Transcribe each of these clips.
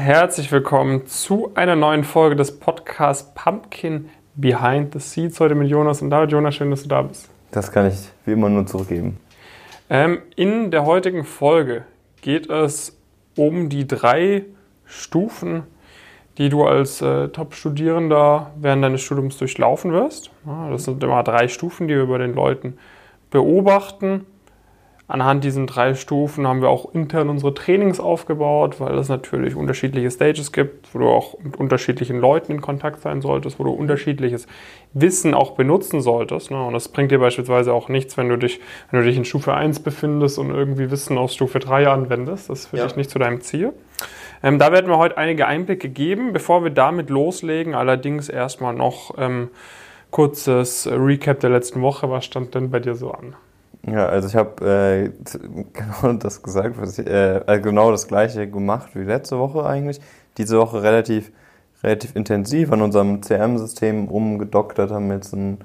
Herzlich willkommen zu einer neuen Folge des Podcasts Pumpkin Behind the Seeds. Heute mit Jonas und David. Jonas, schön, dass du da bist. Das kann ich wie immer nur zurückgeben. Ähm, in der heutigen Folge geht es um die drei Stufen, die du als äh, Top-Studierender während deines Studiums durchlaufen wirst. Ja, das sind immer drei Stufen, die wir bei den Leuten beobachten Anhand diesen drei Stufen haben wir auch intern unsere Trainings aufgebaut, weil es natürlich unterschiedliche Stages gibt, wo du auch mit unterschiedlichen Leuten in Kontakt sein solltest, wo du unterschiedliches Wissen auch benutzen solltest. Ne? Und das bringt dir beispielsweise auch nichts, wenn du dich, wenn du dich in Stufe 1 befindest und irgendwie Wissen aus Stufe 3 anwendest. Das ist für ja. dich nicht zu deinem Ziel. Ähm, da werden wir heute einige Einblicke geben. Bevor wir damit loslegen, allerdings erstmal noch ähm, kurzes Recap der letzten Woche. Was stand denn bei dir so an? Ja, also ich habe äh, genau das gesagt, was ich, äh, also genau das gleiche gemacht wie letzte Woche eigentlich. Diese Woche relativ, relativ intensiv an unserem CRM-System umgedoktert, haben jetzt einen,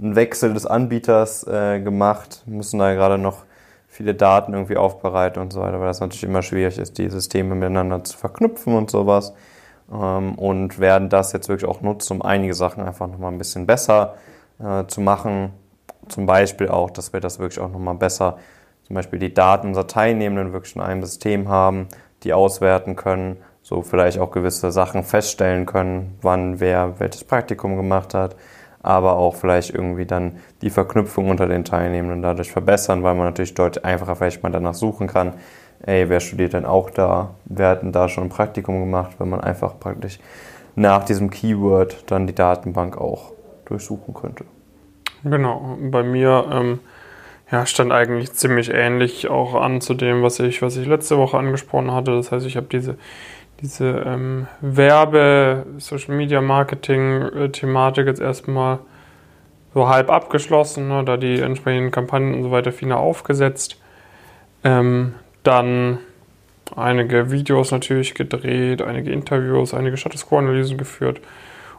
einen Wechsel des Anbieters äh, gemacht, müssen da gerade noch viele Daten irgendwie aufbereiten und so weiter, weil das natürlich immer schwierig ist, die Systeme miteinander zu verknüpfen und sowas. Ähm, und werden das jetzt wirklich auch nutzen, um einige Sachen einfach nochmal ein bisschen besser äh, zu machen zum Beispiel auch, dass wir das wirklich auch nochmal besser, zum Beispiel die Daten unserer Teilnehmenden wirklich in einem System haben, die auswerten können, so vielleicht auch gewisse Sachen feststellen können, wann wer welches Praktikum gemacht hat, aber auch vielleicht irgendwie dann die Verknüpfung unter den Teilnehmenden dadurch verbessern, weil man natürlich deutlich einfacher vielleicht mal danach suchen kann, ey, wer studiert denn auch da, wer hat denn da schon ein Praktikum gemacht, wenn man einfach praktisch nach diesem Keyword dann die Datenbank auch durchsuchen könnte. Genau, bei mir ähm, ja, stand eigentlich ziemlich ähnlich auch an zu dem, was ich, was ich letzte Woche angesprochen hatte. Das heißt, ich habe diese, diese ähm, Werbe-, Social Media Marketing-Thematik jetzt erstmal so halb abgeschlossen, ne, da die entsprechenden Kampagnen und so weiter final aufgesetzt. Ähm, dann einige Videos natürlich gedreht, einige Interviews, einige Status Quo-Analysen geführt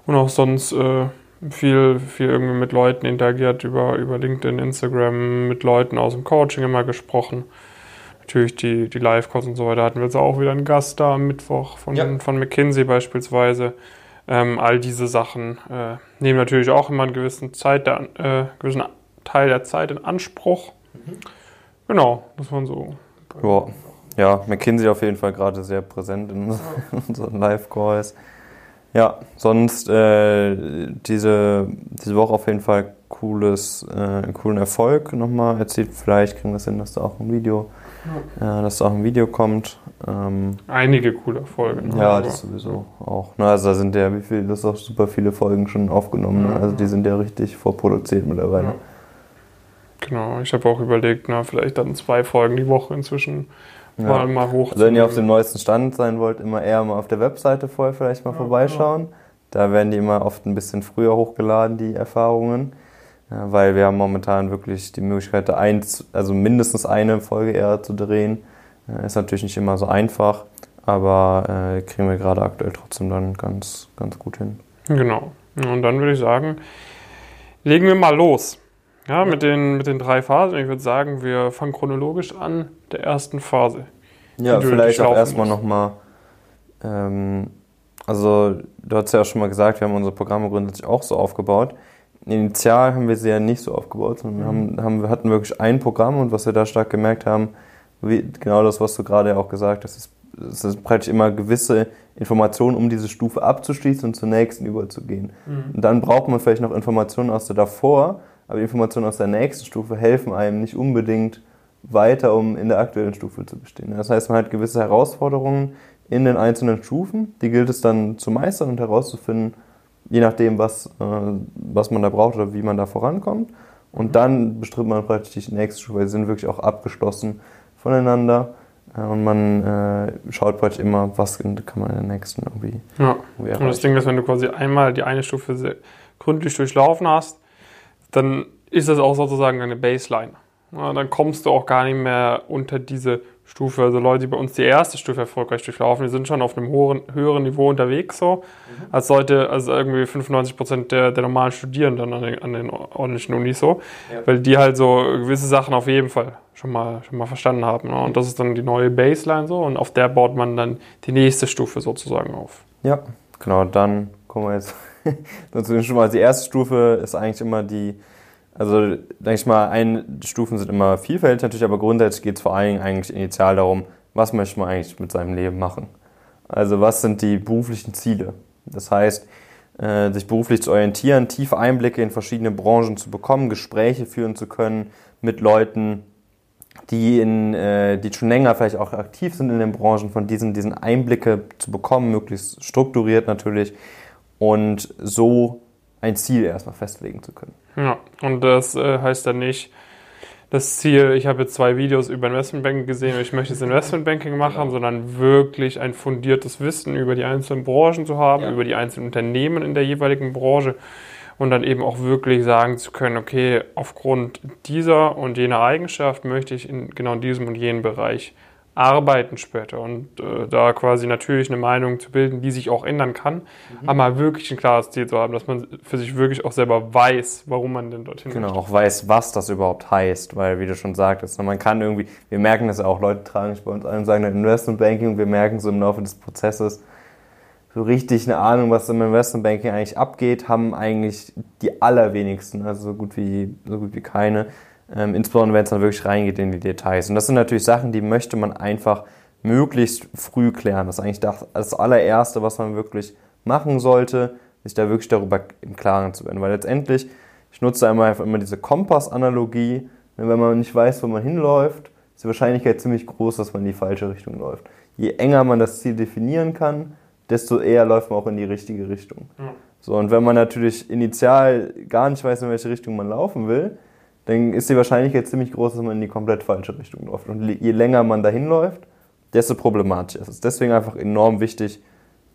und auch sonst äh, viel, viel irgendwie mit Leuten interagiert über, über LinkedIn, Instagram, mit Leuten aus dem Coaching immer gesprochen. Natürlich die, die Live-Calls und so weiter hatten wir jetzt auch wieder einen Gast da am Mittwoch von, ja. von McKinsey beispielsweise. Ähm, all diese Sachen äh, nehmen natürlich auch immer einen gewissen, Zeit der, äh, gewissen Teil der Zeit in Anspruch. Mhm. Genau, das waren so. Ja. ja, McKinsey auf jeden Fall gerade sehr präsent in unseren Live-Calls. Ja, sonst äh, diese, diese Woche auf jeden Fall cooles, äh, einen coolen Erfolg nochmal erzielt. Vielleicht kriegen wir es hin, dass da auch ein Video, ja. äh, dass da auch ein Video kommt. Ähm, Einige coole Erfolge. Ne? Ja, das sowieso auch. Ne? Also da sind ja, wie viel, das auch super viele Folgen schon aufgenommen. Ne? Also die sind ja richtig vorproduziert mittlerweile. Ja. Genau, ich habe auch überlegt, na, vielleicht dann zwei Folgen die Woche inzwischen. Mal, mal hoch. Also wenn ihr auf dem neuesten Stand sein wollt, immer eher mal auf der Webseite vorher vielleicht mal ja, vorbeischauen. Ja. Da werden die immer oft ein bisschen früher hochgeladen, die Erfahrungen. Ja, weil wir haben momentan wirklich die Möglichkeit, eins, also mindestens eine Folge eher zu drehen. Ist natürlich nicht immer so einfach, aber äh, kriegen wir gerade aktuell trotzdem dann ganz, ganz gut hin. Genau. Und dann würde ich sagen, legen wir mal los. Ja, mit den, mit den drei Phasen. Ich würde sagen, wir fangen chronologisch an, der ersten Phase. Ja, vielleicht auch erstmal nochmal. Ähm, also, du hast ja auch schon mal gesagt, wir haben unsere Programme grundsätzlich auch so aufgebaut. Initial haben wir sie ja nicht so aufgebaut, sondern mhm. wir, haben, wir hatten wirklich ein Programm und was wir da stark gemerkt haben, wie, genau das, was du gerade auch gesagt hast, ist, es ist praktisch immer gewisse Informationen, um diese Stufe abzuschließen und zur nächsten überzugehen. Mhm. Und dann braucht man vielleicht noch Informationen aus der davor, aber die Informationen aus der nächsten Stufe helfen einem nicht unbedingt weiter, um in der aktuellen Stufe zu bestehen. Das heißt, man hat gewisse Herausforderungen in den einzelnen Stufen, die gilt es dann zu meistern und herauszufinden, je nachdem, was, äh, was man da braucht oder wie man da vorankommt. Und dann bestritt man praktisch die nächste Stufe, weil sie sind wirklich auch abgeschlossen voneinander. Äh, und man äh, schaut praktisch immer, was kann man in der nächsten irgendwie. Ja. Irgendwie und das Ding ist, wenn du quasi einmal die eine Stufe gründlich durchlaufen hast, dann ist das auch sozusagen eine Baseline. Ja, dann kommst du auch gar nicht mehr unter diese Stufe, also Leute, die bei uns die erste Stufe erfolgreich durchlaufen, die sind schon auf einem hohen, höheren Niveau unterwegs so, mhm. als Leute, also irgendwie 95 Prozent der, der normalen Studierenden an den, an den ordentlichen Unis so, ja. weil die halt so gewisse Sachen auf jeden Fall schon mal, schon mal verstanden haben. Ne? Und das ist dann die neue Baseline so und auf der baut man dann die nächste Stufe sozusagen auf. Ja, genau, dann kommen wir jetzt dazu schon mal. Die erste Stufe ist eigentlich immer die also, denke ich mal, ein, Stufen sind immer vielfältig natürlich, aber grundsätzlich geht es vor allen Dingen eigentlich initial darum, was möchte man eigentlich mit seinem Leben machen. Also, was sind die beruflichen Ziele? Das heißt, äh, sich beruflich zu orientieren, tiefe Einblicke in verschiedene Branchen zu bekommen, Gespräche führen zu können mit Leuten, die, in, äh, die schon länger vielleicht auch aktiv sind in den Branchen, von diesen, diesen Einblicke zu bekommen, möglichst strukturiert natürlich und so ein Ziel erstmal festlegen zu können. Ja, und das äh, heißt dann nicht, das Ziel, ich habe jetzt zwei Videos über Investmentbanking gesehen und ich möchte das Investmentbanking machen, genau. sondern wirklich ein fundiertes Wissen über die einzelnen Branchen zu haben, ja. über die einzelnen Unternehmen in der jeweiligen Branche und dann eben auch wirklich sagen zu können, okay, aufgrund dieser und jener Eigenschaft möchte ich in genau diesem und jenem Bereich arbeiten später und äh, da quasi natürlich eine Meinung zu bilden, die sich auch ändern kann, mhm. aber wirklich ein klares Ziel zu haben, dass man für sich wirklich auch selber weiß, warum man denn dorthin Genau, möchte. auch weiß, was das überhaupt heißt, weil wie du schon sagtest, man kann irgendwie, wir merken das ja auch, Leute tragen sich bei uns ein und sagen Investmentbanking, wir merken so im Laufe des Prozesses, so richtig eine Ahnung, was im Investmentbanking eigentlich abgeht, haben eigentlich die allerwenigsten, also so gut wie, so gut wie keine. Ähm, insbesondere wenn es dann wirklich reingeht in die Details. Und das sind natürlich Sachen, die möchte man einfach möglichst früh klären. Das ist eigentlich das, das allererste, was man wirklich machen sollte, sich da wirklich darüber im Klaren zu werden. Weil letztendlich, ich nutze einmal einfach immer diese Kompass-Analogie. Wenn man nicht weiß, wo man hinläuft, ist die Wahrscheinlichkeit ziemlich groß, dass man in die falsche Richtung läuft. Je enger man das Ziel definieren kann, desto eher läuft man auch in die richtige Richtung. So, und wenn man natürlich initial gar nicht weiß, in welche Richtung man laufen will, dann ist die Wahrscheinlichkeit ziemlich groß, dass man in die komplett falsche Richtung läuft. Und je länger man dahin läuft, desto problematischer ist es. Deswegen einfach enorm wichtig,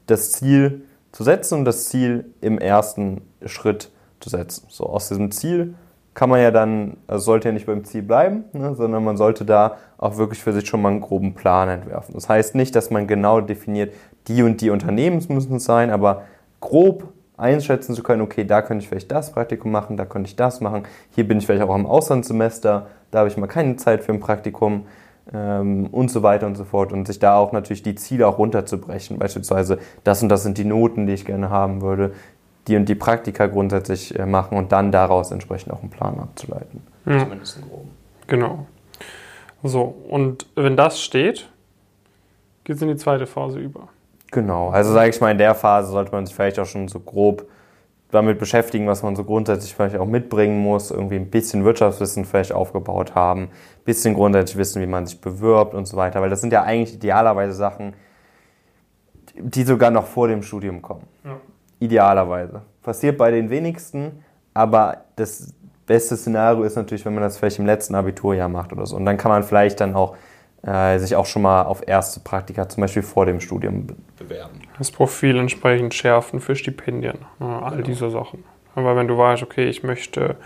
das Ziel zu setzen und das Ziel im ersten Schritt zu setzen. So aus diesem Ziel kann man ja dann, also sollte ja nicht beim Ziel bleiben, ne, sondern man sollte da auch wirklich für sich schon mal einen groben Plan entwerfen. Das heißt nicht, dass man genau definiert, die und die Unternehmen müssen es sein, aber grob einschätzen zu können, okay, da könnte ich vielleicht das Praktikum machen, da könnte ich das machen, hier bin ich vielleicht auch im Auslandssemester, da habe ich mal keine Zeit für ein Praktikum ähm, und so weiter und so fort und sich da auch natürlich die Ziele auch runterzubrechen, beispielsweise das und das sind die Noten, die ich gerne haben würde, die und die Praktika grundsätzlich äh, machen und dann daraus entsprechend auch einen Plan abzuleiten. Ja. Zumindest im Groben. Genau. So, und wenn das steht, geht es in die zweite Phase über. Genau, also sage ich mal, in der Phase sollte man sich vielleicht auch schon so grob damit beschäftigen, was man so grundsätzlich vielleicht auch mitbringen muss, irgendwie ein bisschen Wirtschaftswissen vielleicht aufgebaut haben, ein bisschen grundsätzlich wissen, wie man sich bewirbt und so weiter, weil das sind ja eigentlich idealerweise Sachen, die sogar noch vor dem Studium kommen. Ja. Idealerweise. Passiert bei den wenigsten, aber das beste Szenario ist natürlich, wenn man das vielleicht im letzten Abiturjahr macht oder so. Und dann kann man vielleicht dann auch äh, sich auch schon mal auf erste Praktika zum Beispiel vor dem Studium be bewerben. Das Profil entsprechend schärfen für Stipendien, ne, all genau. diese Sachen. Aber wenn du weißt, okay, ich möchte,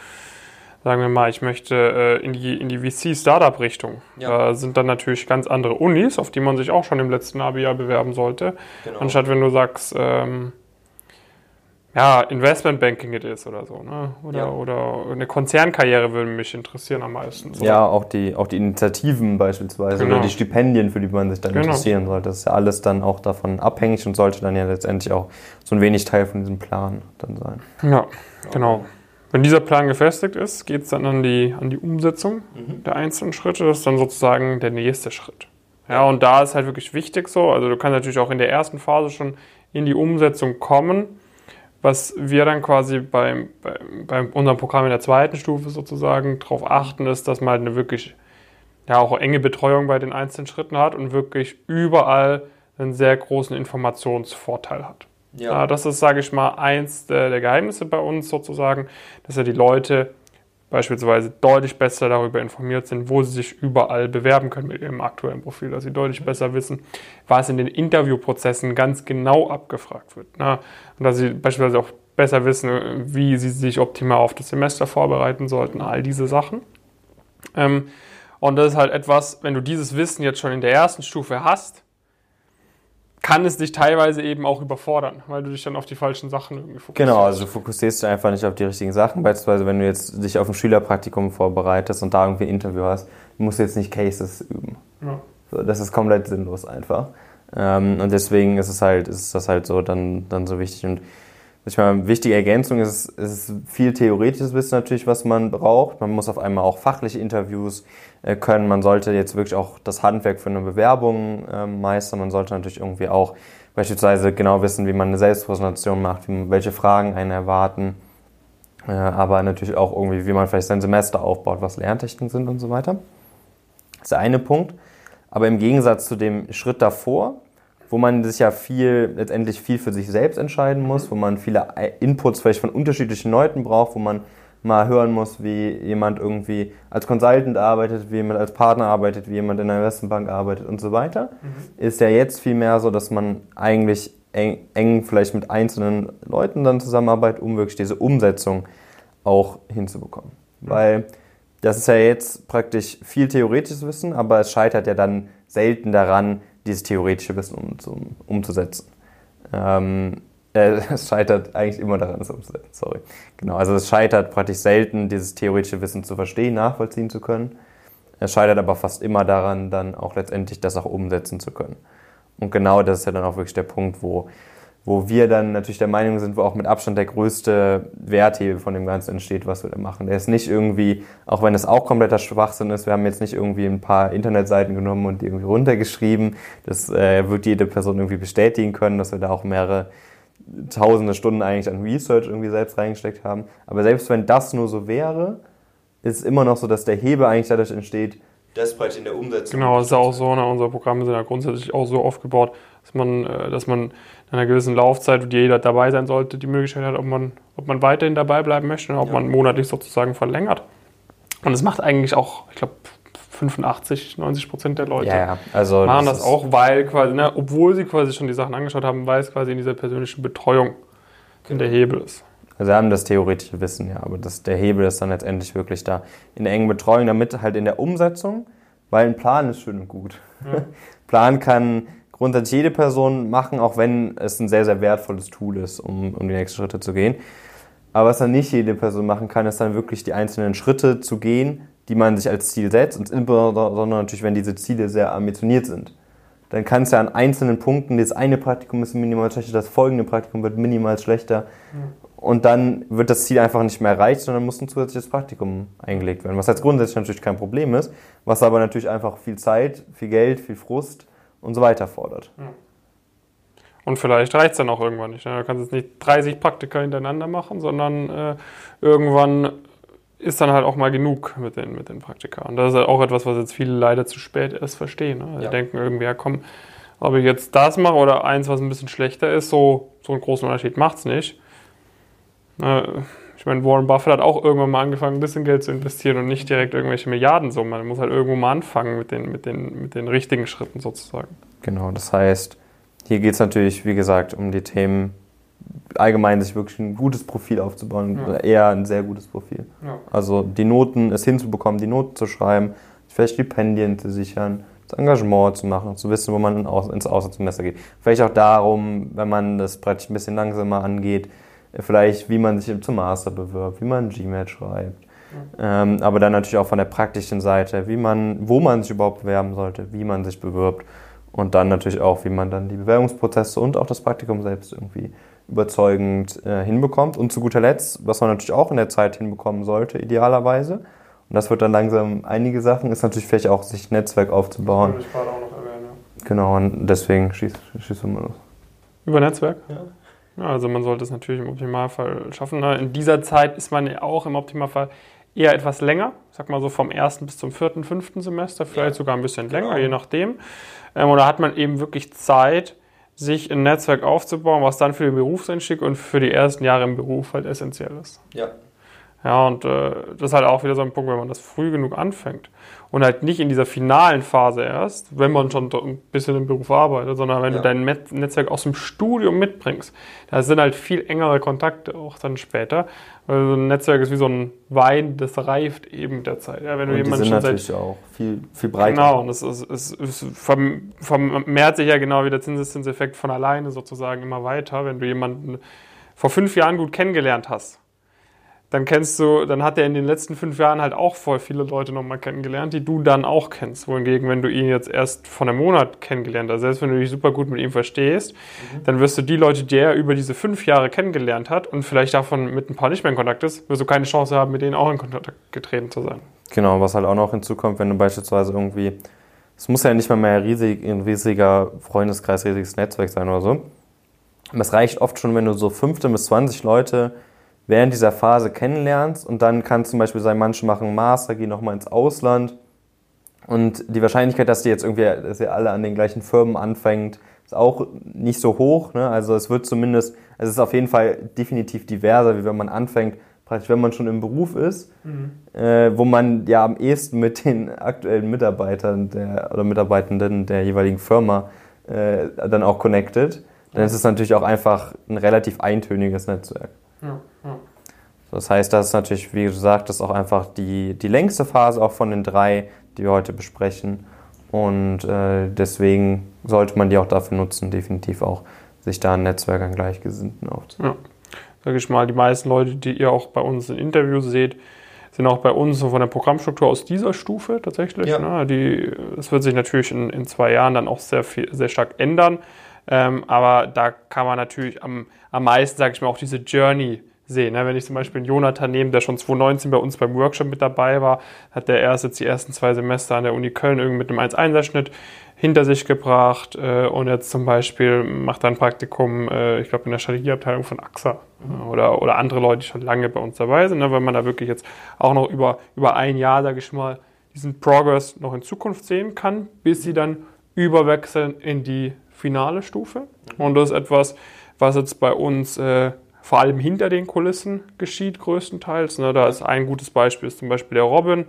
sagen wir mal, ich möchte äh, in die, in die VC-Startup-Richtung, ja. da sind dann natürlich ganz andere Unis, auf die man sich auch schon im letzten Abi-Jahr bewerben sollte. Genau. Anstatt wenn du sagst, ähm, ja, Investmentbanking it ist oder so, ne? Oder, ja. oder eine Konzernkarriere würde mich interessieren am meisten. So. Ja, auch die, auch die Initiativen beispielsweise genau. oder die Stipendien, für die man sich dann genau. interessieren sollte. Das ist ja alles dann auch davon abhängig und sollte dann ja letztendlich auch so ein wenig Teil von diesem Plan dann sein. Ja, genau. Wenn dieser Plan gefestigt ist, geht es dann an die, an die Umsetzung mhm. der einzelnen Schritte. Das ist dann sozusagen der nächste Schritt. Ja, und da ist halt wirklich wichtig so, also du kannst natürlich auch in der ersten Phase schon in die Umsetzung kommen was wir dann quasi beim, bei, bei unserem Programm in der zweiten Stufe sozusagen darauf achten, ist, dass man halt eine wirklich ja, auch enge Betreuung bei den einzelnen Schritten hat und wirklich überall einen sehr großen Informationsvorteil hat. Ja. ja das ist, sage ich mal, eins der, der Geheimnisse bei uns sozusagen, dass ja die Leute beispielsweise deutlich besser darüber informiert sind, wo sie sich überall bewerben können mit ihrem aktuellen Profil, dass sie deutlich besser wissen, was in den Interviewprozessen ganz genau abgefragt wird. Ne? Und dass sie beispielsweise auch besser wissen, wie sie sich optimal auf das Semester vorbereiten sollten, all diese Sachen. Ähm, Und das ist halt etwas, wenn du dieses Wissen jetzt schon in der ersten Stufe hast, kann es dich teilweise eben auch überfordern, weil du dich dann auf die falschen Sachen irgendwie fokussierst. Genau, also du fokussierst dich einfach nicht auf die richtigen Sachen. Beispielsweise, wenn du jetzt dich auf ein Schülerpraktikum vorbereitest und da irgendwie ein Interview hast, musst du jetzt nicht Cases üben. Ja. So, das ist komplett sinnlos einfach. Ähm, und deswegen ist es halt, ist das halt so dann, dann so wichtig. Und ich meine, wichtige Ergänzung ist, ist viel theoretisches Wissen natürlich, was man braucht. Man muss auf einmal auch fachliche Interviews äh, können. Man sollte jetzt wirklich auch das Handwerk für eine Bewerbung äh, meistern. Man sollte natürlich irgendwie auch beispielsweise genau wissen, wie man eine Selbstpräsentation macht, wie, welche Fragen einen erwarten. Äh, aber natürlich auch irgendwie, wie man vielleicht sein Semester aufbaut, was Lerntechniken sind und so weiter. Das ist der eine Punkt. Aber im Gegensatz zu dem Schritt davor, wo man sich ja viel, letztendlich viel für sich selbst entscheiden muss, wo man viele Inputs vielleicht von unterschiedlichen Leuten braucht, wo man mal hören muss, wie jemand irgendwie als Consultant arbeitet, wie jemand als Partner arbeitet, wie jemand in einer Investmentbank arbeitet und so weiter, mhm. ist ja jetzt viel mehr so, dass man eigentlich eng, eng vielleicht mit einzelnen Leuten dann zusammenarbeitet, um wirklich diese Umsetzung auch hinzubekommen. Mhm. Weil das ist ja jetzt praktisch viel theoretisches Wissen, aber es scheitert ja dann selten daran, dieses theoretische Wissen um, umzusetzen. Ähm, äh, es scheitert eigentlich immer daran, es umzusetzen, sorry. Genau, also es scheitert praktisch selten, dieses theoretische Wissen zu verstehen, nachvollziehen zu können. Es scheitert aber fast immer daran, dann auch letztendlich das auch umsetzen zu können. Und genau das ist ja dann auch wirklich der Punkt, wo wo wir dann natürlich der Meinung sind, wo auch mit Abstand der größte Werthebel von dem Ganzen entsteht, was wir da machen. Der ist nicht irgendwie, auch wenn es auch kompletter Schwachsinn ist, wir haben jetzt nicht irgendwie ein paar Internetseiten genommen und die irgendwie runtergeschrieben. Das äh, wird jede Person irgendwie bestätigen können, dass wir da auch mehrere tausende Stunden eigentlich an Research irgendwie selbst reingesteckt haben. Aber selbst wenn das nur so wäre, ist es immer noch so, dass der Hebel eigentlich dadurch entsteht, das praktisch in der Umsetzung. Genau, das ist ja auch so, ne, unsere Programme sind ja grundsätzlich auch so aufgebaut, dass man, äh, dass man in einer gewissen Laufzeit, wo jeder dabei sein sollte, die Möglichkeit hat, ob man, ob man weiterhin dabei bleiben möchte oder ob ja. man monatlich sozusagen verlängert. Und es macht eigentlich auch, ich glaube, 85, 90 Prozent der Leute ja. Also machen das, das auch, weil quasi, ne, obwohl sie quasi schon die Sachen angeschaut haben, weil es quasi in dieser persönlichen Betreuung genau. der Hebel ist. Also wir haben das theoretische Wissen, ja, aber das, der Hebel ist dann letztendlich wirklich da in der engen Betreuung, damit halt in der Umsetzung, weil ein Plan ist schön und gut. Ja. Plan kann grundsätzlich jede Person machen, auch wenn es ein sehr, sehr wertvolles Tool ist, um, um die nächsten Schritte zu gehen. Aber was dann nicht jede Person machen kann, ist dann wirklich die einzelnen Schritte zu gehen, die man sich als Ziel setzt, und insbesondere natürlich, wenn diese Ziele sehr ambitioniert sind. Dann kann es ja an einzelnen Punkten, das eine Praktikum ist minimal schlechter, das folgende Praktikum wird minimal schlechter. Mhm. Und dann wird das Ziel einfach nicht mehr erreicht, sondern muss ein zusätzliches Praktikum eingelegt werden. Was jetzt grundsätzlich natürlich kein Problem ist, was aber natürlich einfach viel Zeit, viel Geld, viel Frust und so weiter fordert. Und vielleicht reicht es dann auch irgendwann nicht. Ne? Du kannst jetzt nicht 30 Praktika hintereinander machen, sondern äh, irgendwann ist dann halt auch mal genug mit den, mit den Praktika. Und das ist halt auch etwas, was jetzt viele leider zu spät erst verstehen. Ne? Die ja. denken irgendwie, ja komm, ob ich jetzt das mache oder eins, was ein bisschen schlechter ist, so, so einen großen Unterschied macht es nicht. Ich meine, Warren Buffett hat auch irgendwann mal angefangen, ein bisschen Geld zu investieren und nicht direkt irgendwelche Milliardensummen. Man muss halt irgendwo mal anfangen mit den, mit den, mit den richtigen Schritten sozusagen. Genau, das heißt, hier geht es natürlich, wie gesagt, um die Themen allgemein sich wirklich ein gutes Profil aufzubauen, ja. eher ein sehr gutes Profil. Ja. Also die Noten, es hinzubekommen, die Noten zu schreiben, vielleicht Stipendien zu sichern, das Engagement zu machen, zu wissen, wo man ins Auslandssemester geht. Vielleicht auch darum, wenn man das praktisch ein bisschen langsamer angeht, vielleicht wie man sich zum Master bewirbt, wie man GMAT schreibt. Ja. Ähm, aber dann natürlich auch von der praktischen Seite, wie man, wo man sich überhaupt bewerben sollte, wie man sich bewirbt und dann natürlich auch, wie man dann die Bewerbungsprozesse und auch das Praktikum selbst irgendwie überzeugend äh, hinbekommt. Und zu guter Letzt, was man natürlich auch in der Zeit hinbekommen sollte, idealerweise, und das wird dann langsam einige Sachen, ist natürlich vielleicht auch, sich ein Netzwerk aufzubauen. Das ich gerade auch noch erwähnen, ja. Genau, und deswegen schießt schieß du mal los. Über Netzwerk? Ja. Ja, also man sollte es natürlich im Optimalfall schaffen. Ne? In dieser Zeit ist man ja auch im Optimalfall eher etwas länger, sag mal so vom ersten bis zum vierten, fünften Semester, vielleicht ja. sogar ein bisschen länger, genau. je nachdem. Ähm, und da hat man eben wirklich Zeit, sich ein Netzwerk aufzubauen, was dann für den Berufseinstieg und für die ersten Jahre im Beruf halt essentiell ist. Ja. Ja, und äh, das ist halt auch wieder so ein Punkt, wenn man das früh genug anfängt und halt nicht in dieser finalen Phase erst, wenn man schon ein bisschen im Beruf arbeitet, sondern wenn ja. du dein Met Netzwerk aus dem Studium mitbringst. Da sind halt viel engere Kontakte auch dann später. Weil so ein Netzwerk ist wie so ein Wein, das reift eben der Zeit. Ja, wenn du und die sind natürlich seit, auch viel, viel breiter. Genau, und es, es, es, es vermehrt sich ja genau wie der Zinseszinseffekt von alleine sozusagen immer weiter. Wenn du jemanden vor fünf Jahren gut kennengelernt hast, dann kennst du, dann hat er in den letzten fünf Jahren halt auch voll viele Leute nochmal kennengelernt, die du dann auch kennst. Wohingegen, wenn du ihn jetzt erst von einem Monat kennengelernt hast, selbst wenn du dich super gut mit ihm verstehst, mhm. dann wirst du die Leute, die er über diese fünf Jahre kennengelernt hat und vielleicht davon mit ein paar nicht mehr in Kontakt ist, wirst du keine Chance haben, mit denen auch in Kontakt getreten zu sein. Genau, was halt auch noch hinzukommt, wenn du beispielsweise irgendwie, es muss ja nicht mal mehr riesig, ein riesiger Freundeskreis, riesiges Netzwerk sein oder so. Es reicht oft schon, wenn du so 15 bis 20 Leute während dieser Phase kennenlernst und dann kann zum Beispiel sein, manche machen Master, gehen nochmal ins Ausland und die Wahrscheinlichkeit, dass die jetzt irgendwie, dass ihr alle an den gleichen Firmen anfängt, ist auch nicht so hoch. Ne? Also es wird zumindest, also es ist auf jeden Fall definitiv diverser, wie wenn man anfängt, praktisch wenn man schon im Beruf ist, mhm. äh, wo man ja am ehesten mit den aktuellen Mitarbeitern der, oder Mitarbeitenden der jeweiligen Firma äh, dann auch connected. Dann ist es natürlich auch einfach ein relativ eintöniges Netzwerk. Das heißt, das ist natürlich, wie gesagt, das ist auch einfach die, die längste Phase auch von den drei, die wir heute besprechen. Und äh, deswegen sollte man die auch dafür nutzen, definitiv auch sich da ein Netzwerk an Gleichgesinnten aufzubauen. Ja. Sag ich mal, die meisten Leute, die ihr auch bei uns in Interviews seht, sind auch bei uns so von der Programmstruktur aus dieser Stufe tatsächlich. Ja. Ne? Die, das wird sich natürlich in, in zwei Jahren dann auch sehr, viel, sehr stark ändern. Ähm, aber da kann man natürlich am, am meisten, sage ich mal, auch diese Journey sehen. Ne? Wenn ich zum Beispiel einen Jonathan nehme, der schon 2019 bei uns beim Workshop mit dabei war, hat der erst jetzt die ersten zwei Semester an der Uni Köln irgendwie mit einem 1-1er-Schnitt hinter sich gebracht äh, und jetzt zum Beispiel macht er ein Praktikum, äh, ich glaube, in der Strategieabteilung von AXA äh, oder, oder andere Leute, die schon lange bei uns dabei sind, ne? weil man da wirklich jetzt auch noch über, über ein Jahr, sage ich mal, diesen Progress noch in Zukunft sehen kann, bis sie dann überwechseln in die finale Stufe. Und das ist etwas, was jetzt bei uns äh, vor allem hinter den Kulissen geschieht, größtenteils. Ne, da ist ein gutes Beispiel, ist zum Beispiel der Robin,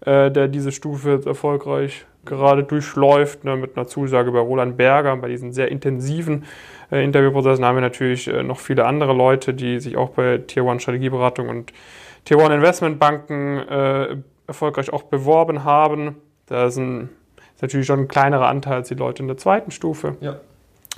äh, der diese Stufe jetzt erfolgreich gerade durchläuft, ne, mit einer Zusage bei Roland Berger. Bei diesen sehr intensiven äh, Interviewprozessen haben wir natürlich äh, noch viele andere Leute, die sich auch bei Tier One Strategieberatung und Tier One Investmentbanken äh, erfolgreich auch beworben haben. Da ist ein ist natürlich schon ein kleinerer Anteil als die Leute in der zweiten Stufe. Ja.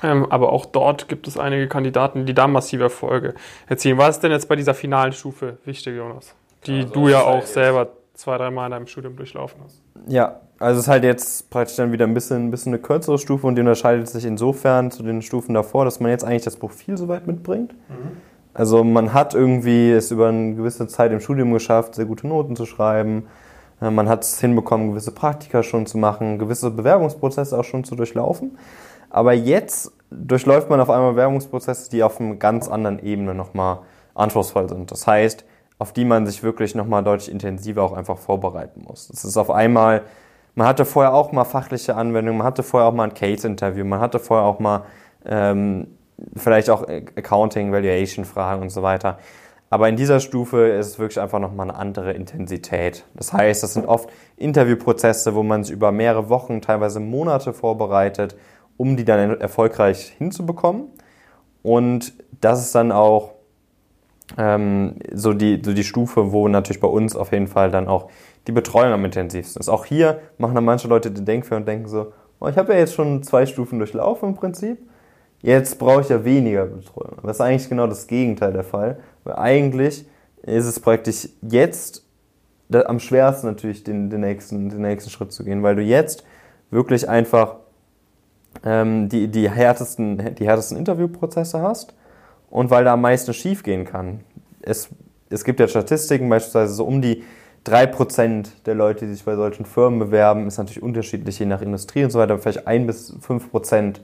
Aber auch dort gibt es einige Kandidaten, die da massive Erfolge erzielen. Was ist denn jetzt bei dieser finalen Stufe wichtig, Jonas? Die also du ja auch selber zwei, dreimal in deinem Studium durchlaufen hast. Ja, also es ist halt jetzt praktisch dann wieder ein bisschen, ein bisschen eine kürzere Stufe und die unterscheidet sich insofern zu den Stufen davor, dass man jetzt eigentlich das Profil soweit mitbringt. Mhm. Also man hat irgendwie es über eine gewisse Zeit im Studium geschafft, sehr gute Noten zu schreiben, man hat es hinbekommen, gewisse Praktika schon zu machen, gewisse Bewerbungsprozesse auch schon zu durchlaufen. Aber jetzt durchläuft man auf einmal Bewerbungsprozesse, die auf einer ganz anderen Ebene nochmal anspruchsvoll sind. Das heißt, auf die man sich wirklich nochmal deutlich intensiver auch einfach vorbereiten muss. Das ist auf einmal, man hatte vorher auch mal fachliche Anwendungen, man hatte vorher auch mal ein Case-Interview, man hatte vorher auch mal ähm, vielleicht auch Accounting, Valuation-Fragen und so weiter. Aber in dieser Stufe ist es wirklich einfach nochmal eine andere Intensität. Das heißt, das sind oft Interviewprozesse, wo man sich über mehrere Wochen, teilweise Monate vorbereitet, um die dann erfolgreich hinzubekommen. Und das ist dann auch ähm, so, die, so die Stufe, wo natürlich bei uns auf jeden Fall dann auch die Betreuung am intensivsten ist. Auch hier machen dann manche Leute den Denkfehler und denken so, oh, ich habe ja jetzt schon zwei Stufen durchlaufen im Prinzip Jetzt brauche ich ja weniger Betreuung. Das ist eigentlich genau das Gegenteil der Fall. Weil eigentlich ist es praktisch jetzt am schwersten natürlich den, den, nächsten, den nächsten Schritt zu gehen, weil du jetzt wirklich einfach ähm, die, die, härtesten, die härtesten Interviewprozesse hast und weil da am meisten schief gehen kann. Es, es gibt ja Statistiken, beispielsweise so um die 3% der Leute, die sich bei solchen Firmen bewerben, ist natürlich unterschiedlich je nach Industrie und so weiter, vielleicht 1 bis 5%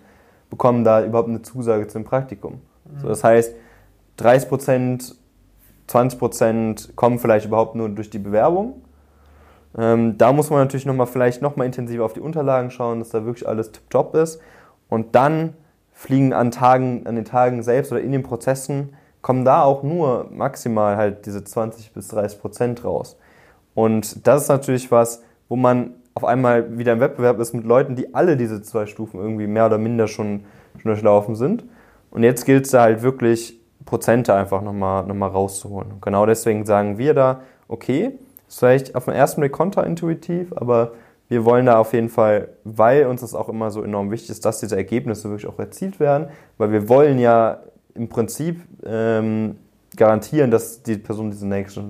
bekommen da überhaupt eine Zusage zum Praktikum. Mhm. So, das heißt, 30 Prozent, 20 Prozent kommen vielleicht überhaupt nur durch die Bewerbung. Ähm, da muss man natürlich noch mal vielleicht noch mal intensiver auf die Unterlagen schauen, dass da wirklich alles tipptopp ist. Und dann fliegen an Tagen, an den Tagen selbst oder in den Prozessen kommen da auch nur maximal halt diese 20 bis 30 Prozent raus. Und das ist natürlich was, wo man auf einmal wieder im Wettbewerb ist mit Leuten, die alle diese zwei Stufen irgendwie mehr oder minder schon, schon durchlaufen sind. Und jetzt gilt es da halt wirklich, Prozente einfach nochmal noch mal rauszuholen. Und genau deswegen sagen wir da, okay, ist vielleicht auf den ersten Blick kontraintuitiv, aber wir wollen da auf jeden Fall, weil uns das auch immer so enorm wichtig ist, dass diese Ergebnisse wirklich auch erzielt werden, weil wir wollen ja im Prinzip ähm, garantieren, dass die Person diese nächste,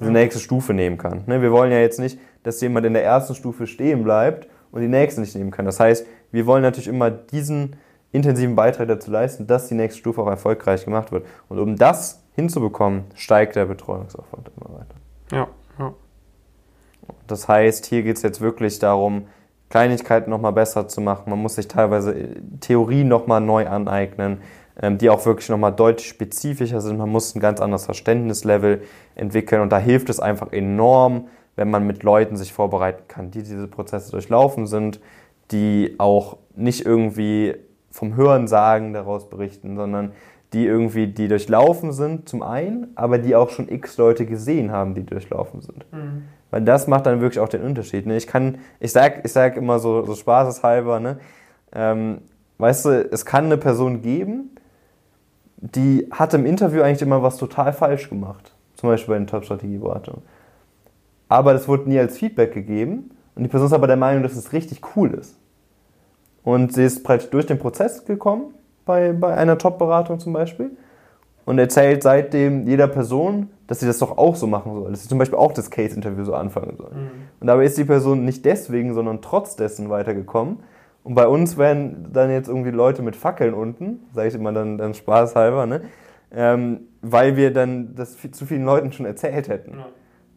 diese nächste Stufe nehmen kann. Ne? Wir wollen ja jetzt nicht, dass jemand in der ersten Stufe stehen bleibt und die nächste nicht nehmen kann. Das heißt, wir wollen natürlich immer diesen intensiven Beitrag dazu leisten, dass die nächste Stufe auch erfolgreich gemacht wird. Und um das hinzubekommen, steigt der Betreuungsaufwand immer weiter. Ja, ja. Das heißt, hier geht es jetzt wirklich darum, Kleinigkeiten nochmal besser zu machen. Man muss sich teilweise äh, Theorien nochmal neu aneignen, ähm, die auch wirklich nochmal deutlich spezifischer sind. Man muss ein ganz anderes Verständnislevel entwickeln und da hilft es einfach enorm, wenn man mit Leuten sich vorbereiten kann, die diese Prozesse durchlaufen sind, die auch nicht irgendwie vom Hörensagen daraus berichten, sondern die irgendwie, die durchlaufen sind, zum einen, aber die auch schon x Leute gesehen haben, die durchlaufen sind. Mhm. Weil das macht dann wirklich auch den Unterschied. Ne? Ich kann, ich sag, ich sag immer so, so spaßeshalber, ne? Ähm, weißt du, es kann eine Person geben, die hat im Interview eigentlich immer was total falsch gemacht. Zum Beispiel bei den Top-Strategie-Beratungen. Aber das wurde nie als Feedback gegeben und die Person ist aber der Meinung, dass es richtig cool ist. Und sie ist praktisch durch den Prozess gekommen, bei, bei einer Top-Beratung zum Beispiel, und erzählt seitdem jeder Person, dass sie das doch auch so machen soll, dass sie zum Beispiel auch das Case-Interview so anfangen soll. Mhm. Und dabei ist die Person nicht deswegen, sondern trotz dessen weitergekommen. Und bei uns werden dann jetzt irgendwie Leute mit Fackeln unten, sage ich immer dann, dann spaßhalber, ne? Ähm, weil wir dann das zu vielen Leuten schon erzählt hätten. Ja.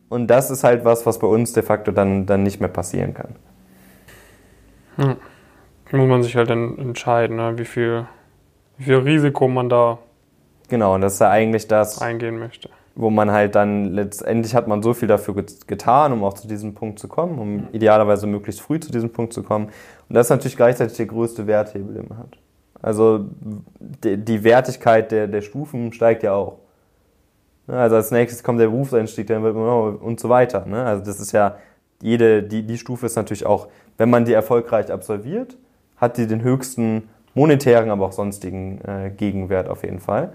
Und das ist halt was, was bei uns de facto dann, dann nicht mehr passieren kann. Hm muss man sich halt dann entscheiden, ne? wie, viel, wie viel Risiko man da genau, und das ist ja eigentlich das, eingehen möchte. Wo man halt dann letztendlich hat man so viel dafür getan, um auch zu diesem Punkt zu kommen, um idealerweise möglichst früh zu diesem Punkt zu kommen. Und das ist natürlich gleichzeitig der größte Werthebel, den man hat. Also die, die Wertigkeit der, der Stufen steigt ja auch. Ne, also als nächstes kommt der Berufseinstieg, dann wird man und so weiter. Ne? Also das ist ja jede, die, die Stufe ist natürlich auch, wenn man die erfolgreich absolviert, hat die den höchsten monetären, aber auch sonstigen äh, Gegenwert auf jeden Fall.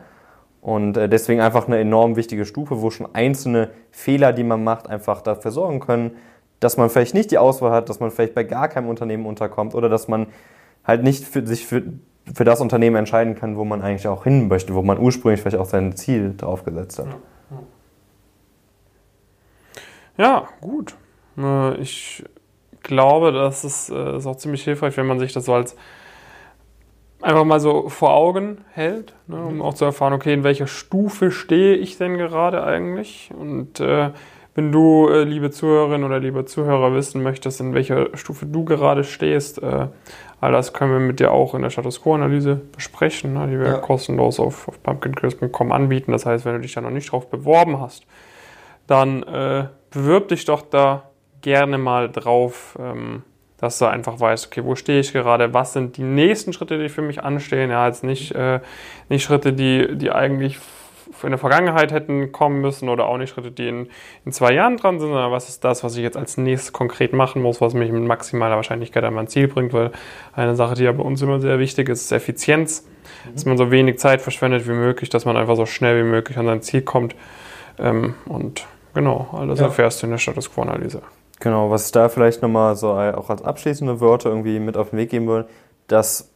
Und äh, deswegen einfach eine enorm wichtige Stufe, wo schon einzelne Fehler, die man macht, einfach dafür sorgen können, dass man vielleicht nicht die Auswahl hat, dass man vielleicht bei gar keinem Unternehmen unterkommt oder dass man halt nicht für, sich für, für das Unternehmen entscheiden kann, wo man eigentlich auch hin möchte, wo man ursprünglich vielleicht auch sein Ziel drauf gesetzt hat. Ja, gut. Äh, ich glaube, das ist, äh, ist auch ziemlich hilfreich, wenn man sich das so als einfach mal so vor Augen hält, ne, um mhm. auch zu erfahren, okay, in welcher Stufe stehe ich denn gerade eigentlich? Und äh, wenn du, äh, liebe Zuhörerin oder lieber Zuhörer, wissen möchtest, in welcher Stufe du gerade stehst, äh, all das können wir mit dir auch in der Status Quo-Analyse besprechen, ne, die wir ja. kostenlos auf, auf pumpkincrisp.com anbieten. Das heißt, wenn du dich da noch nicht drauf beworben hast, dann äh, bewirb dich doch da gerne mal drauf, ähm, dass du einfach weißt, okay, wo stehe ich gerade, was sind die nächsten Schritte, die für mich anstehen. Ja, jetzt nicht, äh, nicht Schritte, die, die eigentlich in der Vergangenheit hätten kommen müssen oder auch nicht Schritte, die in, in zwei Jahren dran sind, sondern was ist das, was ich jetzt als nächstes konkret machen muss, was mich mit maximaler Wahrscheinlichkeit an mein Ziel bringt, weil eine Sache, die ja bei uns immer sehr wichtig ist, ist Effizienz, mhm. dass man so wenig Zeit verschwendet wie möglich, dass man einfach so schnell wie möglich an sein Ziel kommt ähm, und genau, alles ja. erfährst du in der Status Quo-Analyse. Genau, was ich da vielleicht nochmal so auch als abschließende Wörter irgendwie mit auf den Weg geben will, dass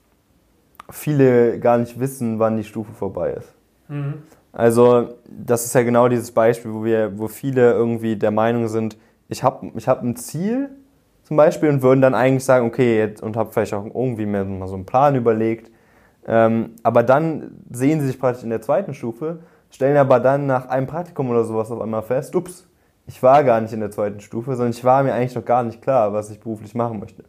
viele gar nicht wissen, wann die Stufe vorbei ist. Mhm. Also, das ist ja genau dieses Beispiel, wo wir, wo viele irgendwie der Meinung sind, ich habe ich hab ein Ziel zum Beispiel und würden dann eigentlich sagen, okay, jetzt und habe vielleicht auch irgendwie mehr mal so einen Plan überlegt. Ähm, aber dann sehen sie sich praktisch in der zweiten Stufe, stellen aber dann nach einem Praktikum oder sowas auf einmal fest, ups, ich war gar nicht in der zweiten Stufe, sondern ich war mir eigentlich noch gar nicht klar, was ich beruflich machen möchte.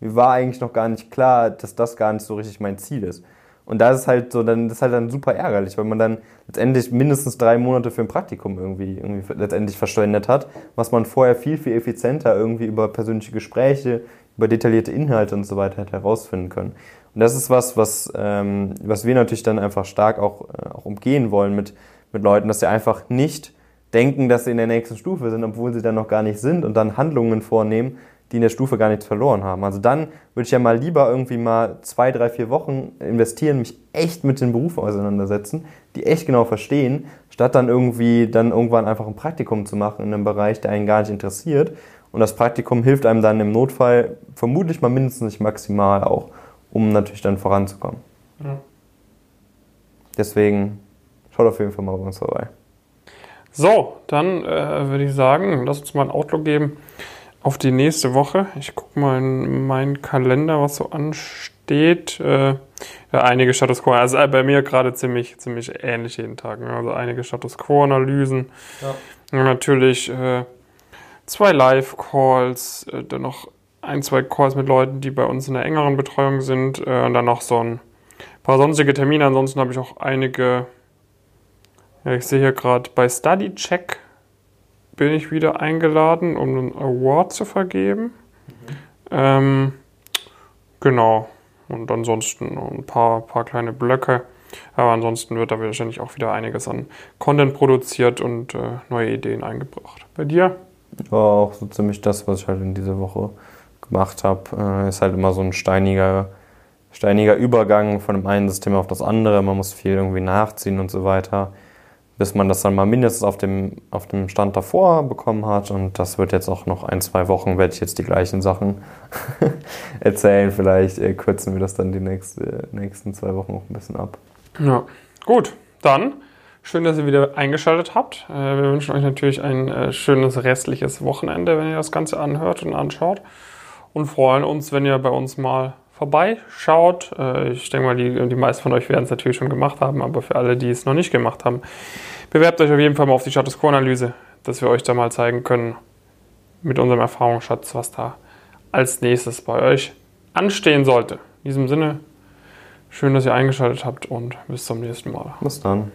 Mir war eigentlich noch gar nicht klar, dass das gar nicht so richtig mein Ziel ist. Und da ist halt so, dann das ist halt dann super ärgerlich, weil man dann letztendlich mindestens drei Monate für ein Praktikum irgendwie, irgendwie letztendlich verschwendet hat, was man vorher viel, viel effizienter irgendwie über persönliche Gespräche, über detaillierte Inhalte und so weiter hätte herausfinden können. Und das ist was, was, ähm, was wir natürlich dann einfach stark auch, äh, auch umgehen wollen mit, mit Leuten, dass sie einfach nicht denken, dass sie in der nächsten Stufe sind, obwohl sie dann noch gar nicht sind und dann Handlungen vornehmen, die in der Stufe gar nichts verloren haben. Also dann würde ich ja mal lieber irgendwie mal zwei, drei, vier Wochen investieren, mich echt mit den Berufen auseinandersetzen, die echt genau verstehen, statt dann irgendwie dann irgendwann einfach ein Praktikum zu machen in einem Bereich, der einen gar nicht interessiert. Und das Praktikum hilft einem dann im Notfall vermutlich mal mindestens nicht maximal auch, um natürlich dann voranzukommen. Ja. Deswegen schaut auf jeden Fall mal bei uns vorbei. So, dann äh, würde ich sagen, lass uns mal ein Outlook geben auf die nächste Woche. Ich gucke mal in meinen Kalender, was so ansteht. Äh, ja, einige Status Quo, also bei mir gerade ziemlich, ziemlich ähnlich jeden Tag. Ne? Also einige Status Quo-Analysen. Ja. Und natürlich äh, zwei Live-Calls, äh, dann noch ein, zwei Calls mit Leuten, die bei uns in der engeren Betreuung sind. Äh, und dann noch so ein paar sonstige Termine. Ansonsten habe ich auch einige ja, ich sehe hier gerade bei Study Check bin ich wieder eingeladen, um einen Award zu vergeben. Mhm. Ähm, genau. Und ansonsten ein paar, paar kleine Blöcke. Aber ansonsten wird da wahrscheinlich auch wieder einiges an Content produziert und äh, neue Ideen eingebracht. Bei dir? War auch so ziemlich das, was ich halt in dieser Woche gemacht habe. Äh, ist halt immer so ein steiniger, steiniger Übergang von dem einen System auf das andere. Man muss viel irgendwie nachziehen und so weiter bis man das dann mal mindestens auf dem, auf dem Stand davor bekommen hat. Und das wird jetzt auch noch ein, zwei Wochen, werde ich jetzt die gleichen Sachen erzählen. Vielleicht äh, kürzen wir das dann die nächste, nächsten zwei Wochen auch ein bisschen ab. Ja, gut. Dann schön, dass ihr wieder eingeschaltet habt. Äh, wir wünschen euch natürlich ein äh, schönes restliches Wochenende, wenn ihr das Ganze anhört und anschaut. Und freuen uns, wenn ihr bei uns mal vorbeischaut. Äh, ich denke mal, die, die meisten von euch werden es natürlich schon gemacht haben, aber für alle, die es noch nicht gemacht haben, bewerbt euch auf jeden Fall mal auf die Status Quo-Analyse, dass wir euch da mal zeigen können mit unserem Erfahrungsschatz, was da als nächstes bei euch anstehen sollte. In diesem Sinne, schön, dass ihr eingeschaltet habt und bis zum nächsten Mal. Bis dann.